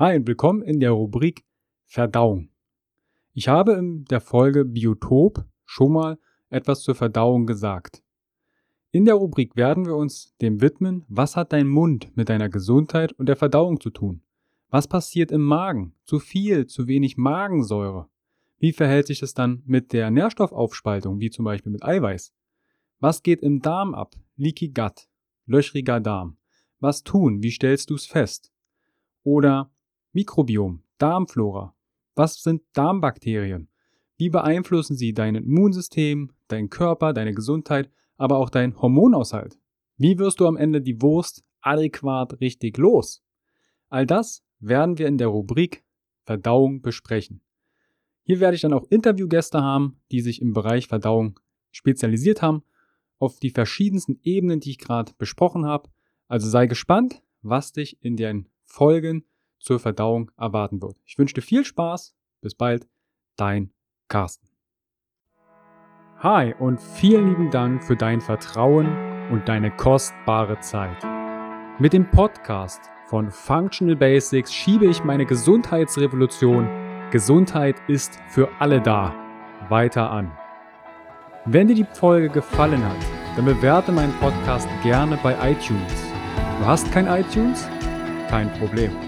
Hi und willkommen in der Rubrik Verdauung. Ich habe in der Folge Biotop schon mal etwas zur Verdauung gesagt. In der Rubrik werden wir uns dem widmen, was hat dein Mund mit deiner Gesundheit und der Verdauung zu tun? Was passiert im Magen? Zu viel, zu wenig Magensäure? Wie verhält sich das dann mit der Nährstoffaufspaltung, wie zum Beispiel mit Eiweiß? Was geht im Darm ab? Leaky Gut, löchriger Darm. Was tun? Wie stellst du es fest? Oder Mikrobiom, Darmflora. Was sind Darmbakterien? Wie beeinflussen sie dein Immunsystem, deinen Körper, deine Gesundheit, aber auch deinen Hormonaushalt? Wie wirst du am Ende die Wurst adäquat richtig los? All das werden wir in der Rubrik Verdauung besprechen. Hier werde ich dann auch Interviewgäste haben, die sich im Bereich Verdauung spezialisiert haben, auf die verschiedensten Ebenen, die ich gerade besprochen habe. Also sei gespannt, was dich in den Folgen zur Verdauung erwarten wird. Ich wünsche dir viel Spaß. Bis bald, dein Carsten. Hi und vielen lieben Dank für dein Vertrauen und deine kostbare Zeit. Mit dem Podcast von Functional Basics schiebe ich meine Gesundheitsrevolution Gesundheit ist für alle da weiter an. Wenn dir die Folge gefallen hat, dann bewerte meinen Podcast gerne bei iTunes. Du hast kein iTunes? Kein Problem.